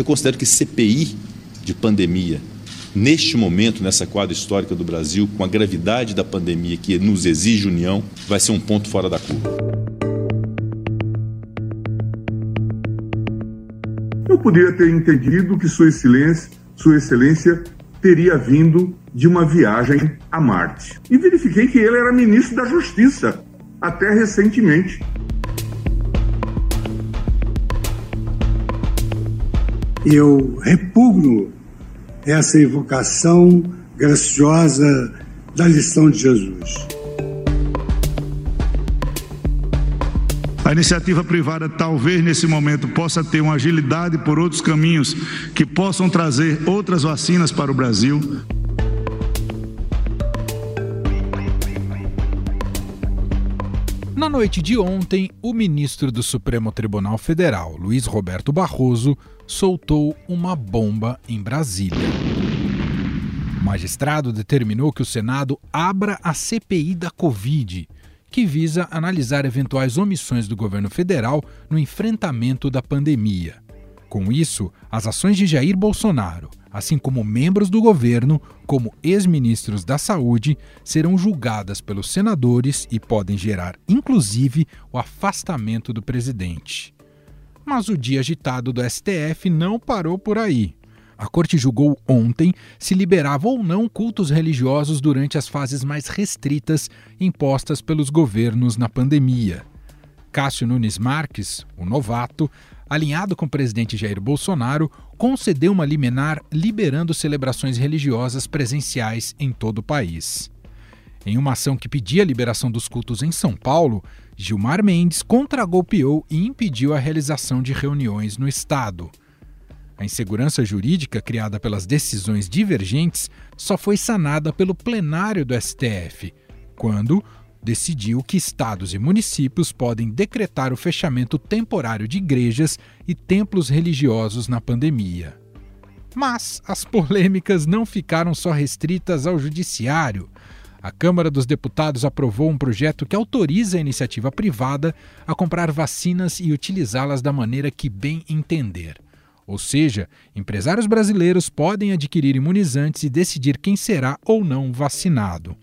Eu considero que CPI de pandemia, neste momento, nessa quadra histórica do Brasil, com a gravidade da pandemia que nos exige união, vai ser um ponto fora da curva. Eu poderia ter entendido que Sua Excelência, Sua Excelência teria vindo de uma viagem a Marte. E verifiquei que ele era ministro da Justiça até recentemente. Eu repugno essa evocação graciosa da lição de Jesus. A iniciativa privada talvez nesse momento possa ter uma agilidade por outros caminhos que possam trazer outras vacinas para o Brasil. Na noite de ontem, o ministro do Supremo Tribunal Federal, Luiz Roberto Barroso, soltou uma bomba em Brasília. O magistrado determinou que o Senado abra a CPI da Covid, que visa analisar eventuais omissões do governo federal no enfrentamento da pandemia. Com isso, as ações de Jair Bolsonaro, assim como membros do governo, como ex-ministros da Saúde, serão julgadas pelos senadores e podem gerar, inclusive, o afastamento do presidente. Mas o dia agitado do STF não parou por aí. A corte julgou ontem se liberava ou não cultos religiosos durante as fases mais restritas impostas pelos governos na pandemia. Cássio Nunes Marques, o novato, alinhado com o presidente Jair Bolsonaro, concedeu uma liminar liberando celebrações religiosas presenciais em todo o país. Em uma ação que pedia a liberação dos cultos em São Paulo, Gilmar Mendes contragolpeou e impediu a realização de reuniões no Estado. A insegurança jurídica criada pelas decisões divergentes só foi sanada pelo plenário do STF, quando decidiu que estados e municípios podem decretar o fechamento temporário de igrejas e templos religiosos na pandemia. Mas as polêmicas não ficaram só restritas ao judiciário. A Câmara dos Deputados aprovou um projeto que autoriza a iniciativa privada a comprar vacinas e utilizá-las da maneira que bem entender. Ou seja, empresários brasileiros podem adquirir imunizantes e decidir quem será ou não vacinado.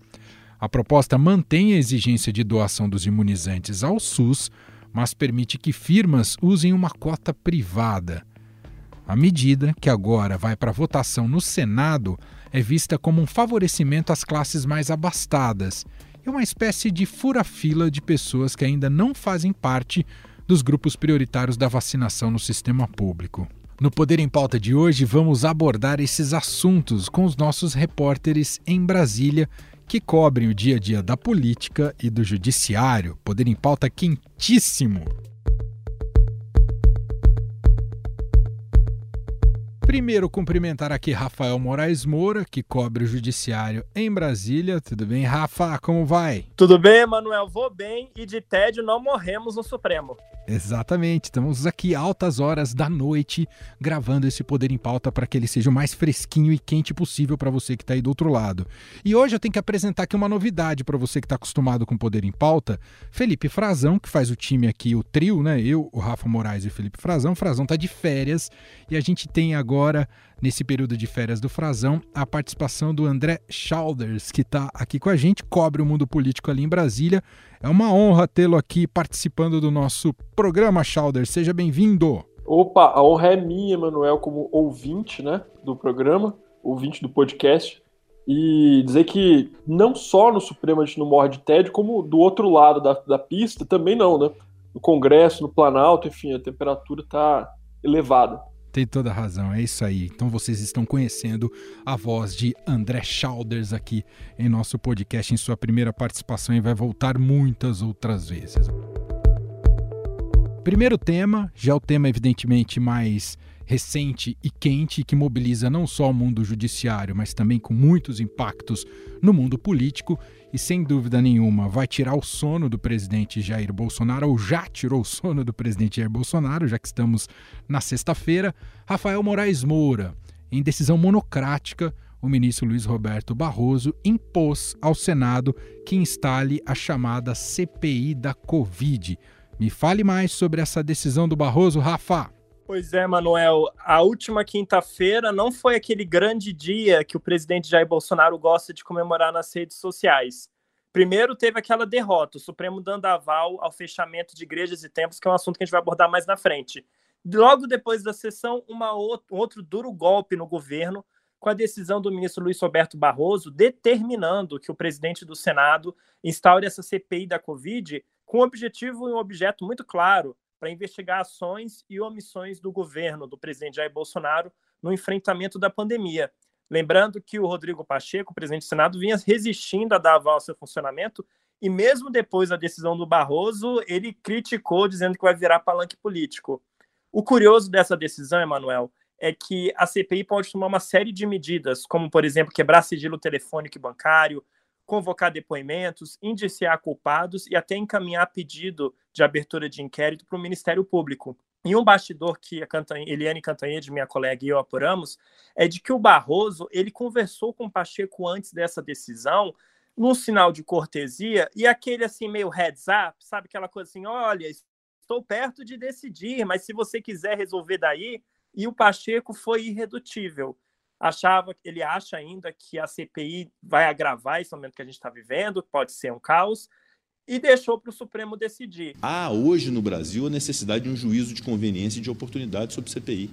A proposta mantém a exigência de doação dos imunizantes ao SUS, mas permite que firmas usem uma cota privada. A medida, que agora vai para votação no Senado, é vista como um favorecimento às classes mais abastadas e uma espécie de fura-fila de pessoas que ainda não fazem parte dos grupos prioritários da vacinação no sistema público. No Poder em Pauta de hoje, vamos abordar esses assuntos com os nossos repórteres em Brasília que cobrem o dia a dia da política e do judiciário. Poder em pauta quentíssimo. Primeiro, cumprimentar aqui Rafael Moraes Moura, que cobre o judiciário em Brasília. Tudo bem, Rafa? Como vai? Tudo bem, Emanuel? Vou bem e de tédio não morremos no Supremo. Exatamente, estamos aqui altas horas da noite gravando esse Poder em Pauta para que ele seja o mais fresquinho e quente possível para você que está aí do outro lado. E hoje eu tenho que apresentar aqui uma novidade para você que está acostumado com Poder em Pauta. Felipe Frazão, que faz o time aqui, o trio, né? Eu, o Rafa Moraes e o Felipe Frazão. O Frazão está de férias e a gente tem agora, nesse período de férias do Frazão, a participação do André Schalders, que está aqui com a gente, cobre o mundo político ali em Brasília. É uma honra tê-lo aqui participando do nosso programa, Schauder. Seja bem-vindo. Opa, a honra é minha, Emanuel, como ouvinte né, do programa, ouvinte do podcast. E dizer que não só no Supremo a gente não morre de tédio, como do outro lado da, da pista também não, né? No Congresso, no Planalto, enfim, a temperatura está elevada. Tem toda razão, é isso aí. Então vocês estão conhecendo a voz de André Schalders aqui em nosso podcast, em sua primeira participação e vai voltar muitas outras vezes. Primeiro tema, já é o tema evidentemente mais recente e quente que mobiliza não só o mundo judiciário, mas também com muitos impactos no mundo político e sem dúvida nenhuma vai tirar o sono do presidente Jair Bolsonaro, ou já tirou o sono do presidente Jair Bolsonaro, já que estamos na sexta-feira. Rafael Moraes Moura, em decisão monocrática, o ministro Luiz Roberto Barroso impôs ao Senado que instale a chamada CPI da Covid. Me fale mais sobre essa decisão do Barroso, Rafa. Pois é, Manuel. A última quinta-feira não foi aquele grande dia que o presidente Jair Bolsonaro gosta de comemorar nas redes sociais. Primeiro teve aquela derrota, o Supremo dando aval ao fechamento de igrejas e templos, que é um assunto que a gente vai abordar mais na frente. Logo depois da sessão, uma outro, um outro duro golpe no governo, com a decisão do ministro Luiz Roberto Barroso determinando que o presidente do Senado instaure essa CPI da Covid com um objetivo e um objeto muito claro para investigar ações e omissões do governo do presidente Jair Bolsonaro no enfrentamento da pandemia. Lembrando que o Rodrigo Pacheco, presidente do Senado, vinha resistindo a dar aval ao seu funcionamento e mesmo depois da decisão do Barroso, ele criticou, dizendo que vai virar palanque político. O curioso dessa decisão, Emanuel, é que a CPI pode tomar uma série de medidas, como, por exemplo, quebrar sigilo telefônico e bancário, convocar depoimentos, indiciar culpados e até encaminhar pedido de abertura de inquérito para o Ministério Público. E um bastidor que a Cantanhe, Eliane Cantanhede, minha colega, e eu apuramos, é de que o Barroso ele conversou com o Pacheco antes dessa decisão, num sinal de cortesia, e aquele assim meio heads up, sabe aquela coisa assim, olha, estou perto de decidir, mas se você quiser resolver daí, e o Pacheco foi irredutível. Achava, ele acha ainda que a CPI vai agravar esse momento que a gente está vivendo, pode ser um caos, e deixou para o Supremo decidir. Há hoje no Brasil a necessidade de um juízo de conveniência e de oportunidade sobre CPI.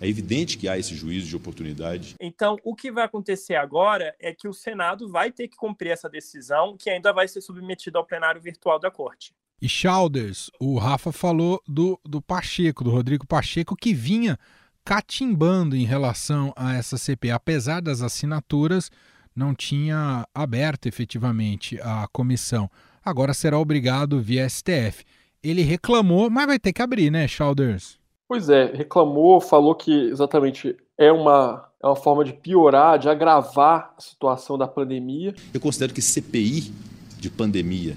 É evidente que há esse juízo de oportunidade. Então, o que vai acontecer agora é que o Senado vai ter que cumprir essa decisão, que ainda vai ser submetida ao plenário virtual da Corte. E Chalders, o Rafa falou do, do Pacheco, do Rodrigo Pacheco, que vinha catimbando em relação a essa CPI. Apesar das assinaturas, não tinha aberto efetivamente a comissão. Agora será obrigado via STF. Ele reclamou, mas vai ter que abrir, né, Chalders? Pois é, reclamou, falou que exatamente é uma, é uma forma de piorar, de agravar a situação da pandemia. Eu considero que CPI de pandemia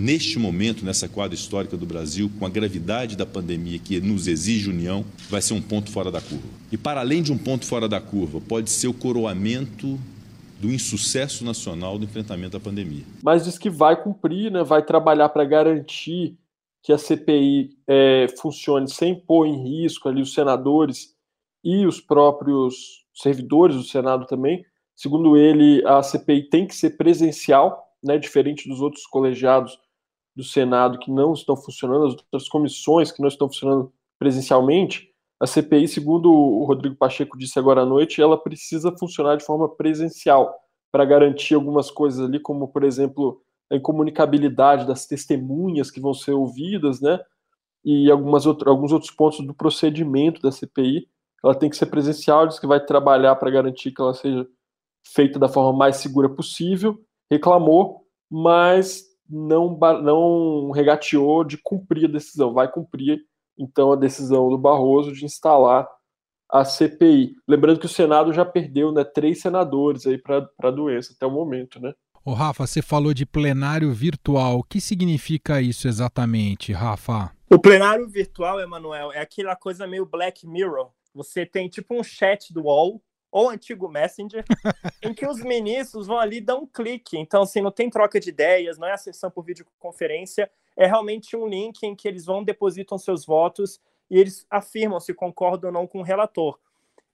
neste momento, nessa quadra histórica do Brasil, com a gravidade da pandemia que nos exige união, vai ser um ponto fora da curva. E para além de um ponto fora da curva, pode ser o coroamento do insucesso nacional do enfrentamento à pandemia. Mas diz que vai cumprir, né, vai trabalhar para garantir que a CPI é, funcione sem pôr em risco ali os senadores e os próprios servidores do Senado também. Segundo ele, a CPI tem que ser presencial, né, diferente dos outros colegiados do Senado que não estão funcionando, as outras comissões que não estão funcionando presencialmente, a CPI, segundo o Rodrigo Pacheco disse agora à noite, ela precisa funcionar de forma presencial para garantir algumas coisas ali, como, por exemplo, a incomunicabilidade das testemunhas que vão ser ouvidas, né? E algumas outro, alguns outros pontos do procedimento da CPI. Ela tem que ser presencial, diz que vai trabalhar para garantir que ela seja feita da forma mais segura possível reclamou, mas não, não regateou de cumprir a decisão. Vai cumprir, então, a decisão do Barroso de instalar a CPI. Lembrando que o Senado já perdeu né, três senadores aí para a doença até o momento, né? Ô Rafa, você falou de plenário virtual. O que significa isso exatamente, Rafa? O plenário virtual, Emanuel, é aquela coisa meio Black Mirror. Você tem tipo um chat do UOL ou antigo Messenger, em que os ministros vão ali dar um clique. Então, assim, não tem troca de ideias, não é a sessão por videoconferência, é realmente um link em que eles vão, depositam seus votos e eles afirmam se concordam ou não com o relator.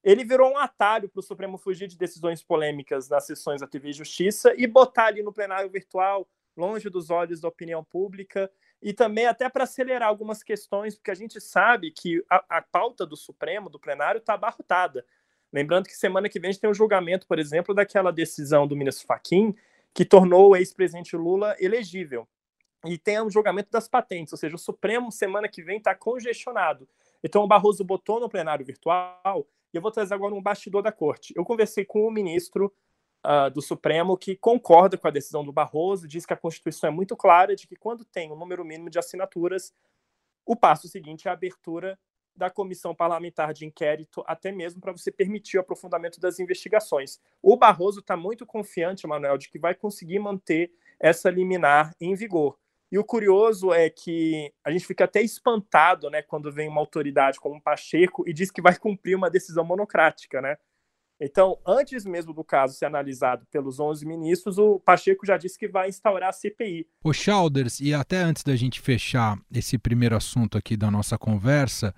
Ele virou um atalho para o Supremo fugir de decisões polêmicas nas sessões da TV Justiça e botar ali no plenário virtual, longe dos olhos da opinião pública, e também até para acelerar algumas questões, porque a gente sabe que a, a pauta do Supremo, do plenário, está abarrotada. Lembrando que semana que vem a gente tem um julgamento, por exemplo, daquela decisão do ministro Faquim, que tornou o ex-presidente Lula elegível. E tem um julgamento das patentes, ou seja, o Supremo semana que vem está congestionado. Então o Barroso botou no plenário virtual, e eu vou trazer agora um bastidor da corte. Eu conversei com o ministro uh, do Supremo que concorda com a decisão do Barroso, diz que a Constituição é muito clara de que quando tem um número mínimo de assinaturas, o passo seguinte é a abertura da comissão parlamentar de inquérito, até mesmo para você permitir o aprofundamento das investigações. O Barroso está muito confiante, Manuel, de que vai conseguir manter essa liminar em vigor. E o curioso é que a gente fica até espantado, né, quando vem uma autoridade como o Pacheco e diz que vai cumprir uma decisão monocrática, né? Então, antes mesmo do caso ser analisado pelos 11 ministros, o Pacheco já disse que vai instaurar a CPI. O Chalders, e até antes da gente fechar esse primeiro assunto aqui da nossa conversa,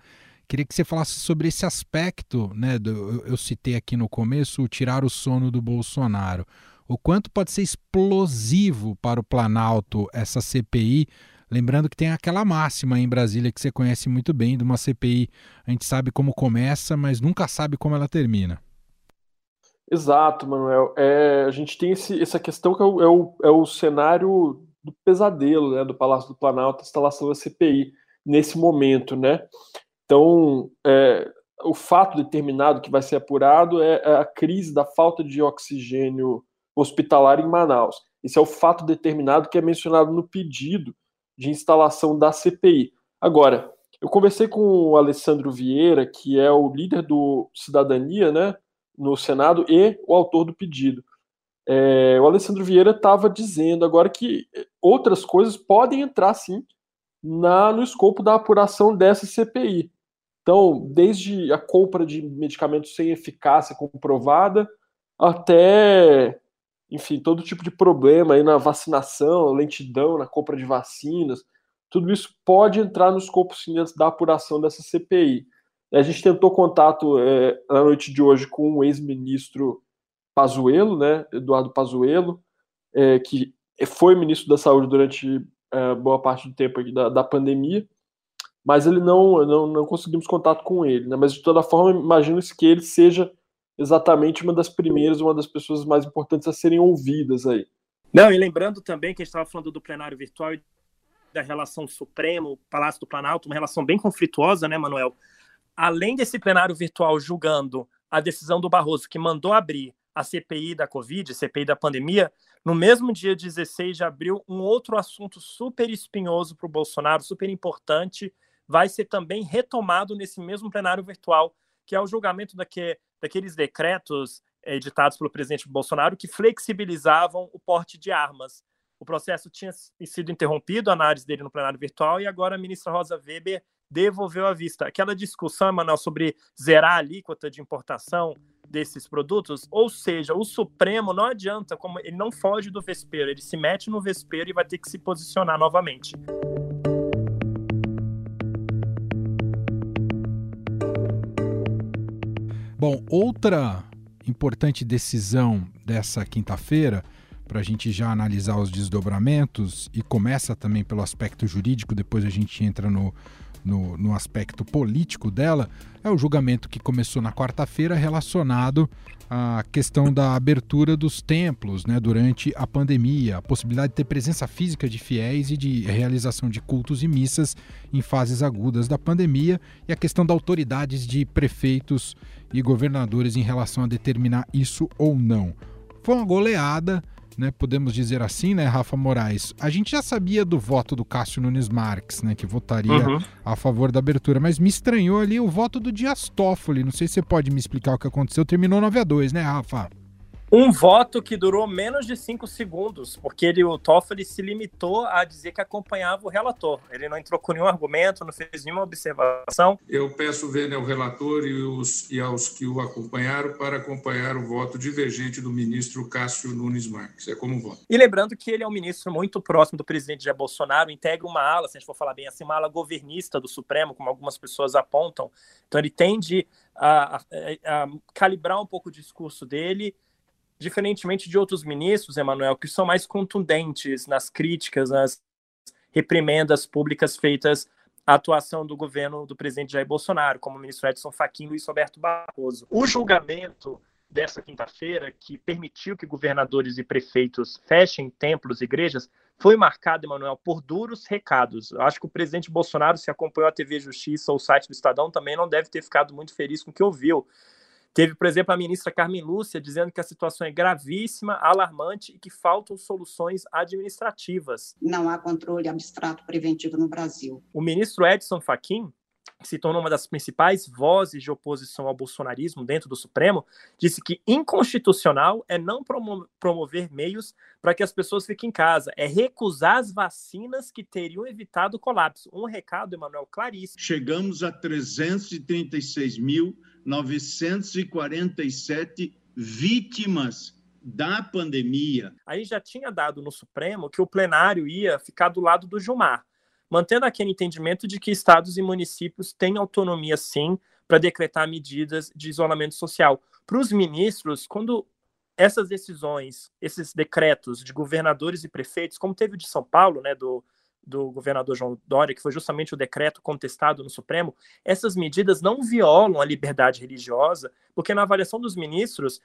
Queria que você falasse sobre esse aspecto, né? Do, eu, eu citei aqui no começo o tirar o sono do Bolsonaro. O quanto pode ser explosivo para o Planalto essa CPI? Lembrando que tem aquela máxima em Brasília que você conhece muito bem, de uma CPI, a gente sabe como começa, mas nunca sabe como ela termina. Exato, Manuel. É, a gente tem esse, essa questão que é o, é o, é o cenário do pesadelo né, do Palácio do Planalto, a instalação da CPI nesse momento, né? Então, é, o fato determinado que vai ser apurado é, é a crise da falta de oxigênio hospitalar em Manaus. Esse é o fato determinado que é mencionado no pedido de instalação da CPI. Agora, eu conversei com o Alessandro Vieira, que é o líder do Cidadania, né, no Senado e o autor do pedido. É, o Alessandro Vieira estava dizendo agora que outras coisas podem entrar sim na, no escopo da apuração dessa CPI. Então, desde a compra de medicamentos sem eficácia comprovada até, enfim, todo tipo de problema aí na vacinação, lentidão na compra de vacinas, tudo isso pode entrar no escopo sim da apuração dessa CPI. A gente tentou contato é, na noite de hoje com o ex-ministro Pazuello, né, Eduardo Pazuello, é, que foi ministro da Saúde durante é, boa parte do tempo da, da pandemia, mas ele não, não, não conseguimos contato com ele. Né? Mas de toda forma, imagino que ele seja exatamente uma das primeiras, uma das pessoas mais importantes a serem ouvidas aí. Não, e lembrando também que a gente estava falando do plenário virtual e da relação Supremo, Palácio do Planalto, uma relação bem conflituosa, né, Manuel? além desse plenário virtual julgando a decisão do Barroso, que mandou abrir a CPI da Covid, CPI da pandemia, no mesmo dia 16 de abril, um outro assunto super espinhoso para o Bolsonaro, super importante, vai ser também retomado nesse mesmo plenário virtual, que é o julgamento daque, daqueles decretos editados pelo presidente Bolsonaro que flexibilizavam o porte de armas. O processo tinha sido interrompido, a análise dele no plenário virtual, e agora a ministra Rosa Weber devolveu à vista. Aquela discussão, Emanuel, sobre zerar a alíquota de importação desses produtos, ou seja, o Supremo não adianta, como ele não foge do vespeiro, ele se mete no vespeiro e vai ter que se posicionar novamente. Bom, outra importante decisão dessa quinta-feira, para a gente já analisar os desdobramentos, e começa também pelo aspecto jurídico, depois a gente entra no, no, no aspecto político dela, é o julgamento que começou na quarta-feira relacionado à questão da abertura dos templos né, durante a pandemia, a possibilidade de ter presença física de fiéis e de realização de cultos e missas em fases agudas da pandemia e a questão da autoridades de prefeitos e governadores em relação a determinar isso ou não. Foi uma goleada né, podemos dizer assim, né, Rafa Moraes? A gente já sabia do voto do Cássio Nunes Marques, né, que votaria uhum. a favor da abertura, mas me estranhou ali o voto do Dias Toffoli. Não sei se você pode me explicar o que aconteceu. Terminou 9 a 2 né, Rafa? Um voto que durou menos de cinco segundos, porque ele, o Toffoli se limitou a dizer que acompanhava o relator. Ele não entrou com nenhum argumento, não fez nenhuma observação. Eu peço ver ao relator e, os, e aos que o acompanharam para acompanhar o voto divergente do ministro Cássio Nunes Marques. É como voto. E lembrando que ele é um ministro muito próximo do presidente Jair Bolsonaro, integra uma ala, se a gente for falar bem assim, uma ala governista do Supremo, como algumas pessoas apontam. Então ele tende a, a, a calibrar um pouco o discurso dele diferentemente de outros ministros, Emanuel, que são mais contundentes nas críticas, nas reprimendas públicas feitas à atuação do governo do presidente Jair Bolsonaro, como o ministro Edson Fachin e Luiz Roberto Barroso. O julgamento dessa quinta-feira, que permitiu que governadores e prefeitos fechem templos e igrejas, foi marcado, Emanuel, por duros recados. Eu acho que o presidente Bolsonaro, se acompanhou a TV Justiça ou o site do Estadão, também não deve ter ficado muito feliz com o que ouviu. Teve, por exemplo, a ministra Carmen Lúcia dizendo que a situação é gravíssima, alarmante e que faltam soluções administrativas. Não há controle abstrato preventivo no Brasil. O ministro Edson Fachin que se tornou uma das principais vozes de oposição ao bolsonarismo dentro do Supremo, disse que inconstitucional é não promover meios para que as pessoas fiquem em casa, é recusar as vacinas que teriam evitado o colapso. Um recado, Emanuel, claríssimo. Chegamos a 336.947 vítimas da pandemia. Aí já tinha dado no Supremo que o plenário ia ficar do lado do Gilmar mantendo aquele entendimento de que estados e municípios têm autonomia, sim, para decretar medidas de isolamento social. Para os ministros, quando essas decisões, esses decretos de governadores e prefeitos, como teve o de São Paulo, né, do, do governador João Dória, que foi justamente o decreto contestado no Supremo, essas medidas não violam a liberdade religiosa, porque na avaliação dos ministros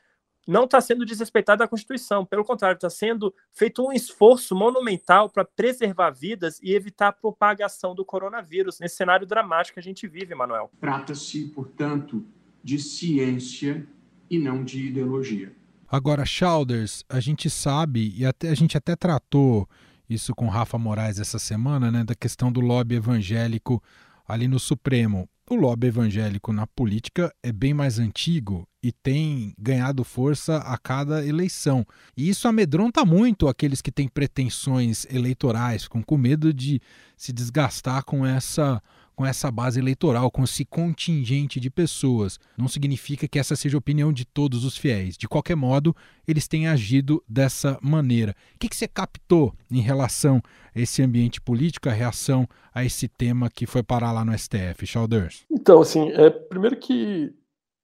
não está sendo desrespeitada a Constituição, pelo contrário, está sendo feito um esforço monumental para preservar vidas e evitar a propagação do coronavírus nesse cenário dramático que a gente vive, Manuel. Trata-se, portanto, de ciência e não de ideologia. Agora, Chalders, a gente sabe, e até, a gente até tratou isso com Rafa Moraes essa semana, né, da questão do lobby evangélico ali no Supremo. O lobby evangélico na política é bem mais antigo e tem ganhado força a cada eleição. E isso amedronta muito aqueles que têm pretensões eleitorais, com medo de se desgastar com essa com essa base eleitoral, com esse contingente de pessoas. Não significa que essa seja a opinião de todos os fiéis. De qualquer modo, eles têm agido dessa maneira. O que, você captou em relação a esse ambiente político, a reação a esse tema que foi parar lá no STF, Chalders? Então, assim, é, primeiro que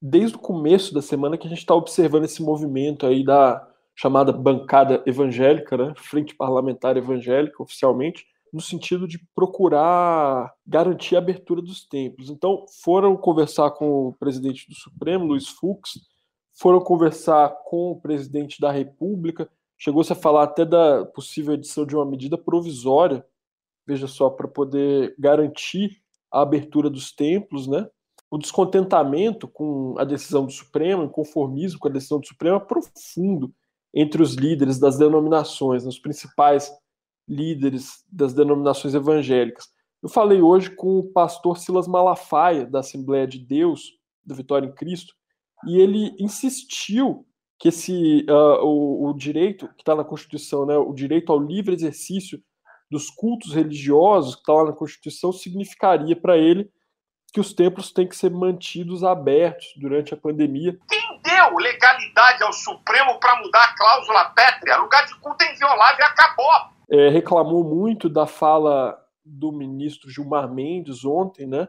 desde o começo da semana que a gente está observando esse movimento aí da chamada bancada evangélica, né, Frente Parlamentar Evangélica, oficialmente, no sentido de procurar garantir a abertura dos templos. Então, foram conversar com o presidente do Supremo, Luiz Fux, foram conversar com o presidente da República, chegou-se a falar até da possível edição de uma medida provisória, veja só, para poder garantir a abertura dos templos, né? O descontentamento com a decisão do Supremo, o conformismo com a decisão do Supremo é profundo entre os líderes das denominações, nos principais líderes das denominações evangélicas. Eu falei hoje com o pastor Silas Malafaia, da Assembleia de Deus, da Vitória em Cristo, e ele insistiu que esse uh, o, o, direito que está na Constituição, né, o direito ao livre exercício dos cultos religiosos que está lá na Constituição, significaria para ele que os templos têm que ser mantidos abertos durante a pandemia. Quem deu legalidade ao Supremo para mudar a cláusula pétrea? Lugar de culto é inviolável e acabou é, reclamou muito da fala do ministro Gilmar Mendes ontem, né?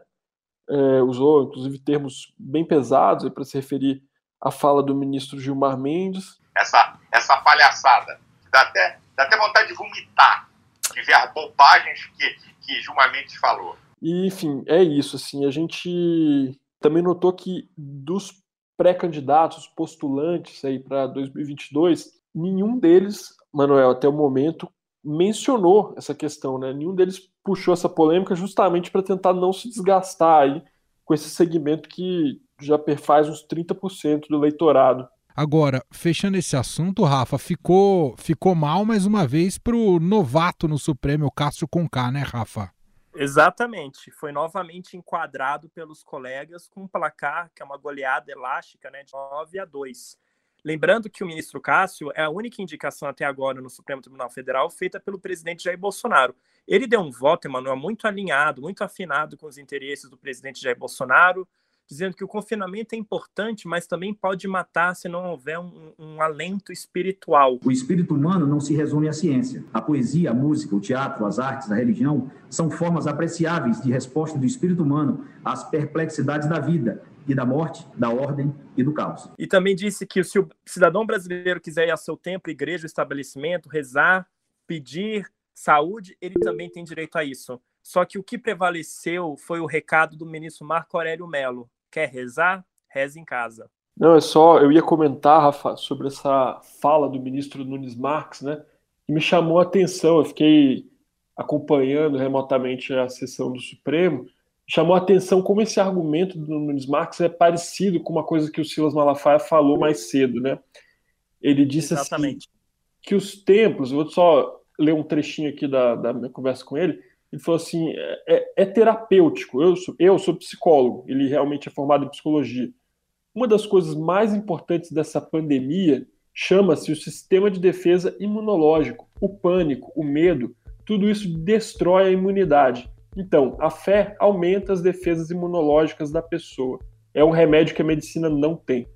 É, usou inclusive termos bem pesados para se referir à fala do ministro Gilmar Mendes. Essa, essa palhaçada, dá até, dá até vontade de vomitar, de ver as bobagens que, que Gilmar Mendes falou. E, enfim, é isso. Assim, a gente também notou que dos pré-candidatos, postulantes aí para 2022, nenhum deles, Manuel, até o momento, mencionou essa questão, né? Nenhum deles puxou essa polêmica justamente para tentar não se desgastar aí com esse segmento que já perfaz uns 30% do eleitorado. Agora, fechando esse assunto, Rafa, ficou, ficou mal mais uma vez para o novato no Supremo, o Cássio Conká, né, Rafa? Exatamente. Foi novamente enquadrado pelos colegas com um placar que é uma goleada elástica né, de 9 a 2. Lembrando que o ministro Cássio é a única indicação até agora no Supremo Tribunal Federal feita pelo presidente Jair Bolsonaro. Ele deu um voto, Emanuel, muito alinhado, muito afinado com os interesses do presidente Jair Bolsonaro, dizendo que o confinamento é importante, mas também pode matar se não houver um, um, alento espiritual. O espírito humano não se resume à ciência. A poesia, a música, o teatro, as artes, a religião são formas apreciáveis de resposta do espírito humano às perplexidades da vida, e da morte, da ordem e do caos. E também disse que se o cidadão brasileiro quiser ir ao seu templo, igreja, estabelecimento, rezar, pedir saúde, ele também tem direito a isso. Só que o que prevaleceu foi o recado do ministro Marco Aurélio Melo. Quer rezar? Reze em casa. Não, é só, eu ia comentar, Rafa, sobre essa fala do ministro Nunes Marques, né? Que me chamou a atenção. Eu fiquei acompanhando remotamente a sessão do Supremo chamou a atenção como esse argumento do Nunes Marques é parecido com uma coisa que o Silas Malafaia falou mais cedo, né? Ele disse assim, Exatamente. assim que os templos, vou só ler um trechinho aqui da, da minha conversa com ele, ele falou assim, é, é, é terapêutico, eu sou, eu sou psicólogo, ele realmente é formado em psicologia. Uma das coisas mais importantes dessa pandemia chama-se o sistema de defesa imunológico, o pânico, o medo, tudo isso destrói a imunidade. Então, a fé aumenta as defesas imunológicas da pessoa. É um remédio que a medicina não tem.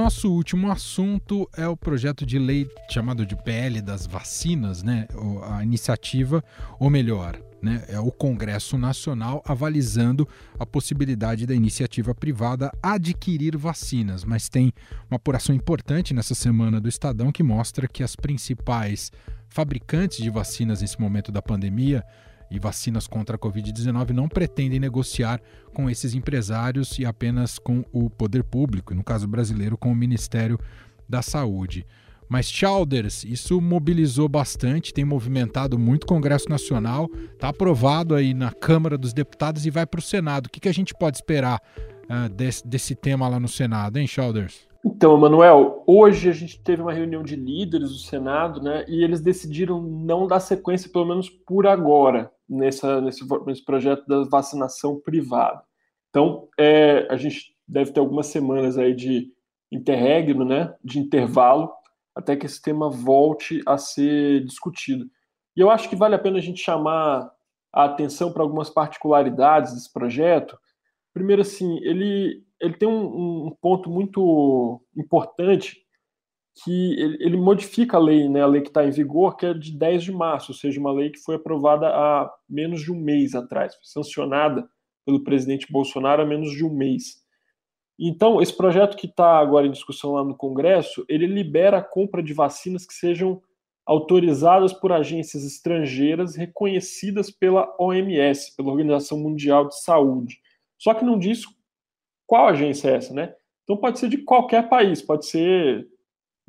Nosso último assunto é o projeto de lei chamado de PL das vacinas, né? A iniciativa, ou melhor, né, é o Congresso Nacional avalizando a possibilidade da iniciativa privada adquirir vacinas. Mas tem uma apuração importante nessa semana do Estadão que mostra que as principais fabricantes de vacinas nesse momento da pandemia e vacinas contra a Covid-19 não pretendem negociar com esses empresários e apenas com o poder público, no caso brasileiro, com o Ministério da Saúde. Mas Chalders, isso mobilizou bastante, tem movimentado muito o Congresso Nacional, está aprovado aí na Câmara dos Deputados e vai para o Senado. O que, que a gente pode esperar uh, desse, desse tema lá no Senado, hein, Chalders? Então, Emanuel, hoje a gente teve uma reunião de líderes do Senado, né, e eles decidiram não dar sequência, pelo menos por agora, nessa, nesse, nesse projeto da vacinação privada. Então, é, a gente deve ter algumas semanas aí de interregno, né, de intervalo, até que esse tema volte a ser discutido. E eu acho que vale a pena a gente chamar a atenção para algumas particularidades desse projeto. Primeiro, assim, ele, ele tem um, um ponto muito importante que ele, ele, modifica a lei, né, a lei que está em vigor, que é de 10 de março, ou seja, uma lei que foi aprovada há menos de um mês atrás, foi sancionada pelo presidente Bolsonaro há menos de um mês. Então, esse projeto que está agora em discussão lá no Congresso, ele libera a compra de vacinas que sejam autorizadas por agências estrangeiras reconhecidas pela OMS, pela Organização Mundial de Saúde. Só que não diz qual agência é essa, né? Então pode ser de qualquer país, pode ser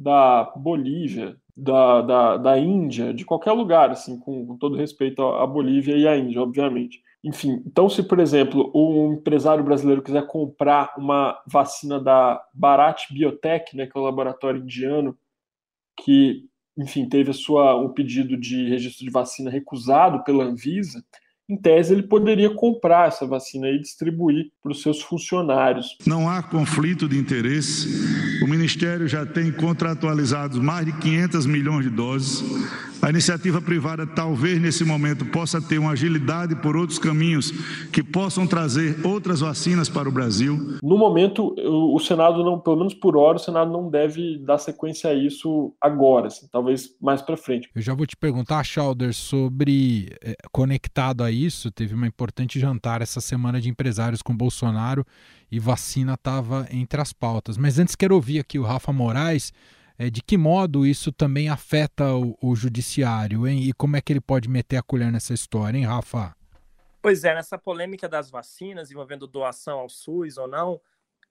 da Bolívia, da, da, da Índia, de qualquer lugar, assim, com, com todo respeito à Bolívia e à Índia, obviamente. Enfim, então se, por exemplo, um empresário brasileiro quiser comprar uma vacina da Bharat Biotech, né, que é um laboratório indiano, que, enfim, teve a sua, um pedido de registro de vacina recusado pela Anvisa, em tese, ele poderia comprar essa vacina e distribuir para os seus funcionários. Não há conflito de interesse. O Ministério já tem contratualizado mais de 500 milhões de doses. A iniciativa privada talvez nesse momento possa ter uma agilidade por outros caminhos que possam trazer outras vacinas para o Brasil. No momento, o Senado não, pelo menos por hora, o Senado não deve dar sequência a isso agora, assim, talvez mais para frente. Eu já vou te perguntar, Schauder, sobre é, conectado a isso, teve uma importante jantar essa semana de empresários com Bolsonaro e vacina estava entre as pautas. Mas antes quero ouvir aqui o Rafa Moraes é, de que modo isso também afeta o, o, judiciário, hein? E como é que ele pode meter a colher nessa história, hein, Rafa? Pois é, nessa polêmica das vacinas envolvendo doação ao SUS ou não,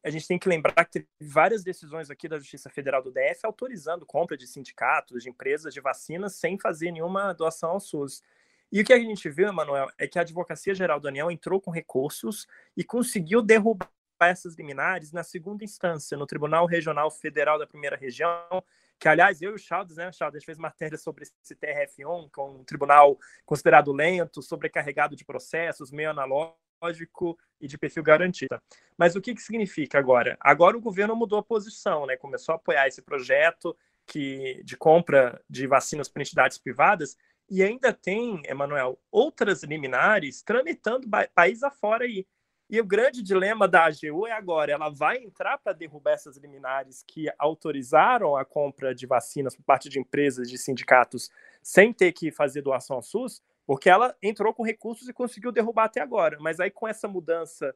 a gente tem que lembrar que teve várias decisões aqui da Justiça Federal do DF autorizando compra de sindicatos, de empresas de vacinas sem fazer nenhuma doação ao SUS. E o que a gente viu, Emanuel, é que a Advocacia Geral da União entrou com recursos e conseguiu derrubar essas liminares na segunda instância, no Tribunal Regional Federal da Primeira Região, que, aliás, eu e o Chaldes, né, Chaldes fez matéria sobre esse TRF1, com é um tribunal considerado lento, sobrecarregado de processos, meio analógico e de perfil garantista. Mas o que, que significa agora? Agora o governo mudou a posição, né, começou a apoiar esse projeto que, de compra de vacinas para entidades privadas, e ainda tem, Emanuel, outras liminares tramitando país afora aí. E o grande dilema da AGU é agora, ela vai entrar para derrubar essas liminares que autorizaram a compra de vacinas por parte de empresas, de sindicatos, sem ter que fazer doação ao SUS, porque ela entrou com recursos e conseguiu derrubar até agora. Mas aí com essa mudança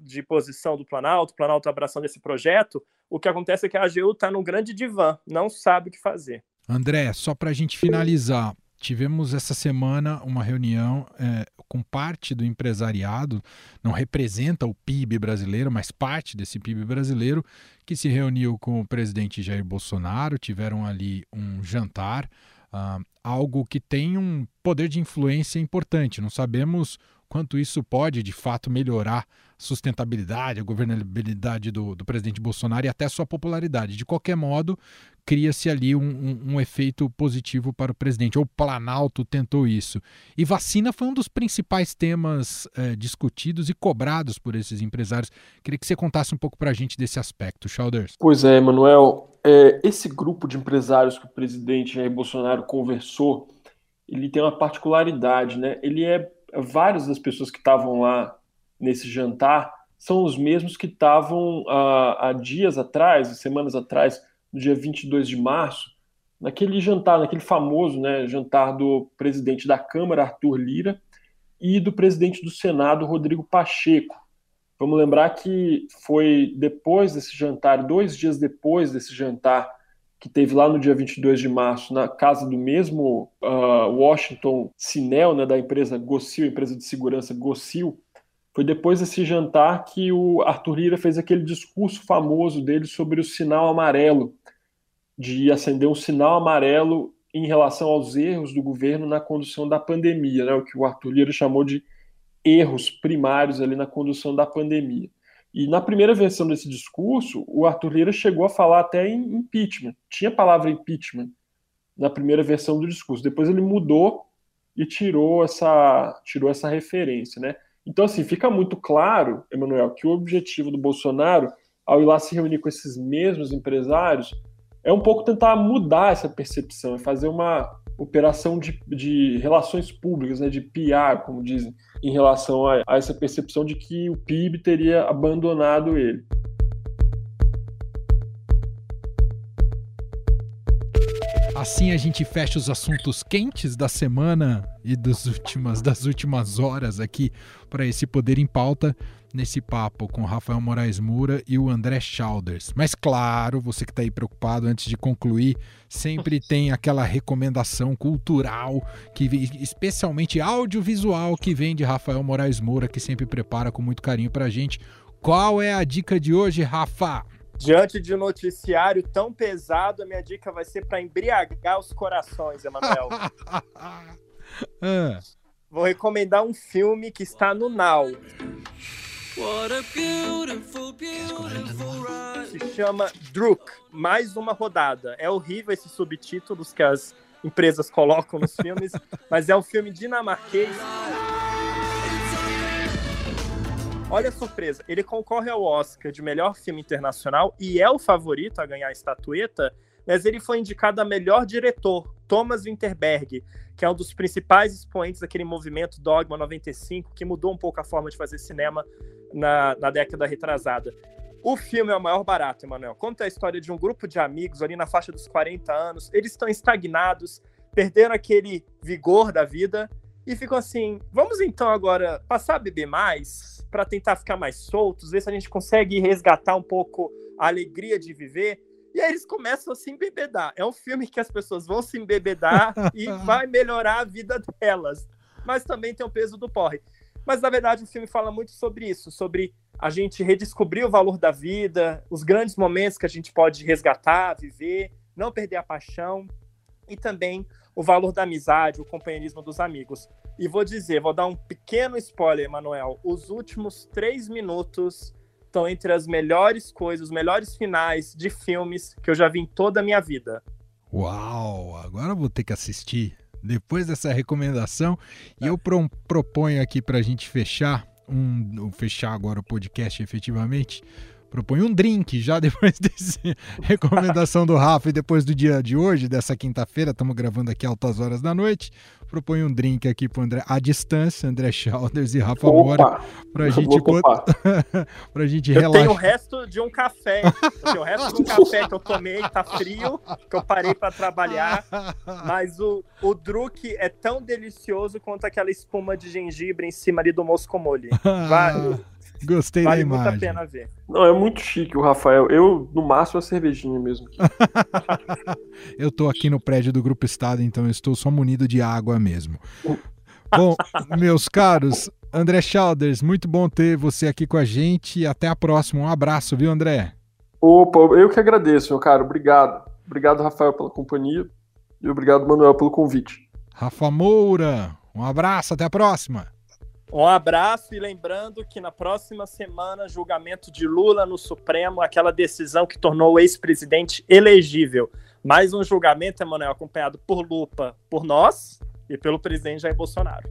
de posição do Planalto, o Planalto abraçando esse projeto, o que acontece é que a AGU está num grande divã, não sabe o que fazer. André, só para a gente finalizar, tivemos essa semana uma reunião é, com parte do empresariado, não representa o PIB brasileiro, mas parte desse PIB brasileiro, que se reuniu com o presidente Jair Bolsonaro, tiveram ali um jantar, uh, algo que tem um poder de influência importante. Não sabemos quanto isso pode de fato melhorar sustentabilidade, a governabilidade do, do presidente Bolsonaro e até sua popularidade. De qualquer modo, cria-se ali um, um, um, efeito positivo para o presidente. O Planalto tentou isso. E vacina foi um dos principais temas é, discutidos e cobrados por esses empresários. Queria que você contasse um pouco para a gente desse aspecto, Chalders. Pois é, Emanuel. É, esse grupo de empresários que o presidente Jair Bolsonaro conversou, ele tem uma particularidade, né? Ele é várias das pessoas que estavam lá nesse jantar são os mesmos que estavam há, há dias atrás, semanas atrás, no dia 22 de março, naquele jantar, naquele famoso né, jantar do presidente da Câmara, Arthur Lira, e do presidente do Senado, Rodrigo Pacheco. Vamos lembrar que foi depois desse jantar, dois dias depois desse jantar, que teve lá no dia 22 de março, na casa do mesmo uh, Washington Sinel, né, da empresa Gossil, empresa de segurança Gossil, foi depois desse jantar que o Arthur Lira fez aquele discurso famoso dele sobre o sinal amarelo, de acender um sinal amarelo em relação aos erros do governo na condução da pandemia, né, o que o Arthur Lira chamou de erros primários ali na condução da pandemia. E na primeira versão desse discurso, o Arthur Lira chegou a falar até em impeachment. Tinha a palavra impeachment na primeira versão do discurso. Depois ele mudou e tirou essa, tirou essa referência, né? Então, assim, fica muito claro, Emanuel, que o objetivo do Bolsonaro, ao ir lá se reunir com esses mesmos empresários, é um pouco tentar mudar essa percepção, é fazer uma operação de, de relações públicas, né, de PR, como dizem, em relação a, a essa percepção de que o PIB teria abandonado ele. Assim a gente fecha os assuntos quentes da semana e das últimas, das últimas horas aqui para esse Poder em Pauta nesse papo com Rafael Moraes Moura e o André Chalders. Mas claro, você que está aí preocupado antes de concluir, sempre tem aquela recomendação cultural, que especialmente audiovisual, que vem de Rafael Moraes Moura, que sempre prepara com muito carinho para a gente. Qual é a dica de hoje, Rafa? Diante de um noticiário tão pesado, a minha dica vai ser para embriagar os corações, Emanuel. ah. Vou recomendar um filme que está no Now. Se chama Druk, mais uma rodada. É horrível esses subtítulos que as empresas colocam nos filmes, mas é um filme dinamarquês. Olha a surpresa, ele concorre ao Oscar de melhor filme internacional e é o favorito a ganhar a estatueta, mas ele foi indicado a melhor diretor, Thomas Winterberg, que é um dos principais expoentes daquele movimento Dogma 95, que mudou um pouco a forma de fazer cinema na, na década retrasada. O filme é o maior barato, Emanuel. Conta a história de um grupo de amigos ali na faixa dos 40 anos. Eles estão estagnados, perderam aquele vigor da vida e ficam assim: vamos então agora passar a beber mais para tentar ficar mais soltos, ver se a gente consegue resgatar um pouco a alegria de viver. E aí eles começam a se embebedar. É um filme que as pessoas vão se embebedar e vai melhorar a vida delas. Mas também tem o peso do porre. Mas na verdade o filme fala muito sobre isso, sobre a gente redescobrir o valor da vida, os grandes momentos que a gente pode resgatar, viver, não perder a paixão e também o valor da amizade, o companheirismo dos amigos. E vou dizer, vou dar um pequeno spoiler, Manuel. Os últimos três minutos estão entre as melhores coisas, os melhores finais de filmes que eu já vi em toda a minha vida. Uau! Agora eu vou ter que assistir depois dessa recomendação. E eu pro, proponho aqui para a gente fechar, um, fechar agora o podcast efetivamente. Proponho um drink já depois dessa recomendação do Rafa e depois do dia de hoje, dessa quinta-feira, estamos gravando aqui altas horas da noite proponho um drink aqui pro André à distância, André Chalders e Rafa Opa, Mora, pra gente pra gente relaxar. Eu tenho o resto de um café. O resto de um café que eu tomei, tá frio, que eu parei para trabalhar. Mas o, o Druk é tão delicioso quanto aquela espuma de gengibre em cima ali do Moscomole. Vai, Gostei vale da imagem. Vale muito a pena ver. Não, é muito chique o Rafael. Eu, no máximo, a cervejinha mesmo. eu tô aqui no prédio do Grupo Estado, então eu estou só munido de água mesmo. Bom, meus caros, André Chalders, muito bom ter você aqui com a gente e até a próxima. Um abraço, viu, André? Opa, eu que agradeço, meu caro. Obrigado. Obrigado, Rafael, pela companhia e obrigado, Manuel, pelo convite. Rafa Moura, um abraço, até a próxima. Um abraço e lembrando que na próxima semana, julgamento de Lula no Supremo, aquela decisão que tornou o ex-presidente elegível. Mais um julgamento, Emanuel, acompanhado por lupa por nós e pelo presidente Jair Bolsonaro.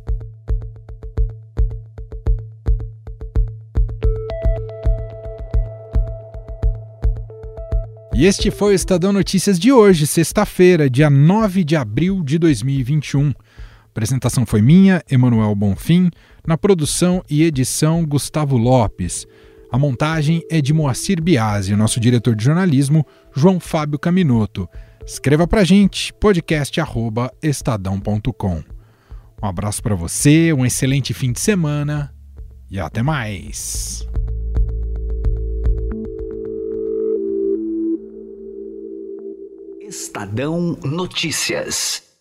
E este foi o Estadão Notícias de hoje, sexta-feira, dia 9 de abril de 2021. A apresentação foi minha, Emanuel Bonfim. Na produção e edição, Gustavo Lopes. A montagem é de Moacir Biasi, o nosso diretor de jornalismo, João Fábio Caminoto. Escreva pra gente, podcast@estadão.com. Um abraço para você, um excelente fim de semana e até mais. Estadão Notícias.